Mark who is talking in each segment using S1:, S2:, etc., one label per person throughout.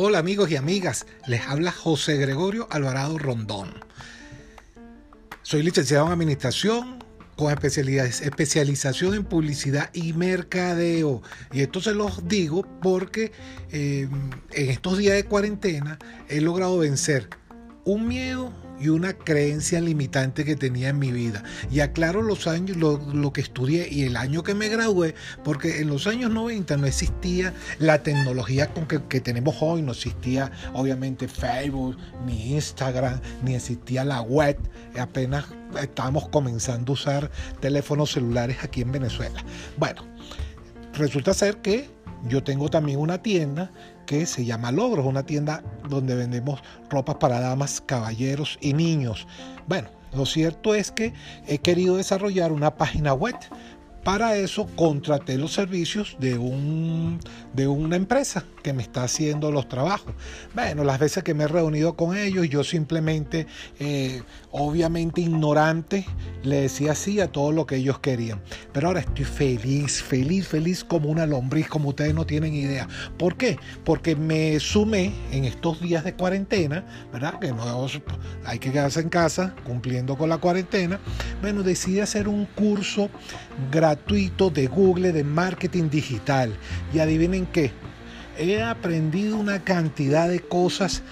S1: Hola amigos y amigas, les habla José Gregorio Alvarado Rondón. Soy licenciado en Administración con especialización en publicidad y mercadeo. Y esto se los digo porque eh, en estos días de cuarentena he logrado vencer un miedo y una creencia limitante que tenía en mi vida. Y aclaro los años, lo, que estudié y el año que me gradué, porque en los años 90 no existía la tecnología con que, que tenemos hoy, no existía obviamente Facebook, ni Instagram, ni existía la web, apenas estábamos comenzando a usar teléfonos celulares aquí en Venezuela. Bueno, resulta ser que yo tengo también una tienda que se llama Logros, una tienda donde vendemos ropas para damas, caballeros y niños. Bueno, lo cierto es que he querido desarrollar una página web para eso contraté los servicios de, un, de una empresa que me está haciendo los trabajos. Bueno, las veces que me he reunido con ellos, yo simplemente, eh, obviamente ignorante, le decía sí a todo lo que ellos querían. Pero ahora estoy feliz, feliz, feliz como una lombriz, como ustedes no tienen idea. ¿Por qué? Porque me sumé en estos días de cuarentena, ¿verdad? Que no hay que quedarse en casa cumpliendo con la cuarentena. Bueno, decidí hacer un curso gratuito de Google de marketing digital. Y adivinen qué, he aprendido una cantidad de cosas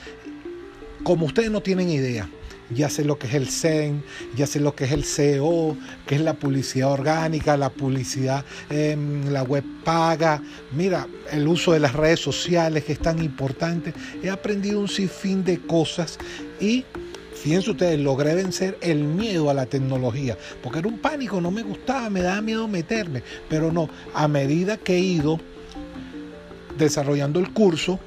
S1: como ustedes no tienen idea. Ya sé lo que es el SEN, ya sé lo que es el SEO, que es la publicidad orgánica, la publicidad en la web paga. Mira, el uso de las redes sociales que es tan importante. He aprendido un sinfín de cosas y Fíjense ustedes, logré vencer el miedo a la tecnología, porque era un pánico, no me gustaba, me daba miedo meterme, pero no, a medida que he ido desarrollando el curso,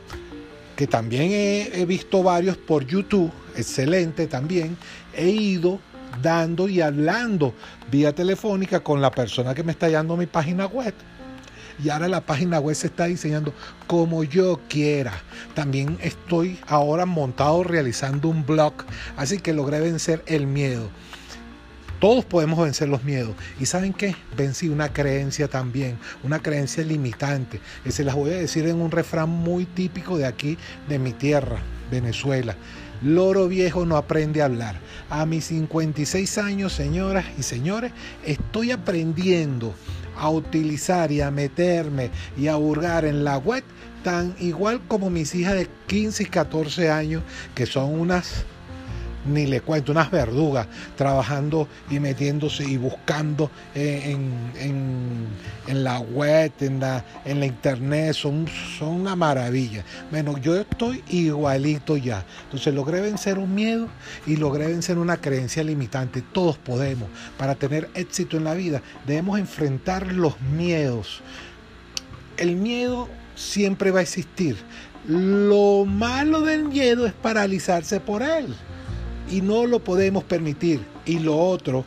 S1: que también he, visto varios por YouTube, excelente también, he ido dando y hablando vía telefónica con la persona que me está dando mi página web y ahora la página web se está diseñando como yo quiera. También estoy ahora montado realizando un blog, así que logré vencer el miedo. Todos podemos vencer los miedos. ¿Y saben qué? Vencí una creencia también, una creencia limitante. Y se las voy a decir en un refrán muy típico de aquí, de mi tierra, Venezuela. Loro viejo no aprende a hablar. A mis 56 años, señoras y señores, estoy aprendiendo a utilizar y a meterme y a hurgar en la web tan igual como mis hijas de 15 y 14 años, que son unas ni le cuento, unas verdugas trabajando y metiéndose y buscando en, la web, en la, en la internet, son, son una maravilla. Bueno, yo estoy igualito ya. Entonces logré vencer un miedo y logré vencer una creencia limitante. Todos podemos. Para tener éxito en la vida debemos enfrentar los miedos. El miedo siempre va a existir. Lo malo del miedo es paralizarse por él y no lo podemos permitir. Y lo otro,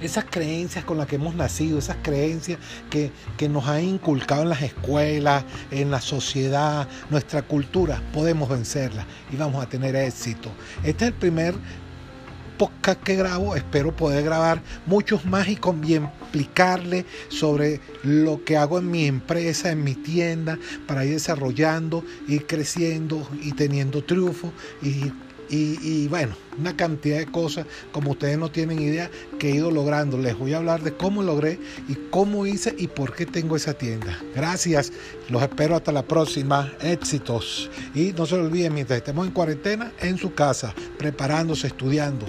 S1: esas creencias con las que hemos nacido, esas creencias que, que, nos han inculcado en las escuelas, en la sociedad, nuestra cultura, podemos vencerlas y vamos a tener éxito. Este es el primer podcast que grabo, espero poder grabar muchos más y, con, y sobre lo que hago en mi empresa, en mi tienda, para ir desarrollando, ir creciendo y teniendo triunfo y bueno, una cantidad de cosas como ustedes no tienen idea que he ido logrando. Les voy a hablar de cómo logré y cómo hice y por qué tengo esa tienda. Gracias, los espero hasta la próxima. Éxitos. Y no se olviden, mientras estemos en cuarentena, en su casa, preparándose, estudiando.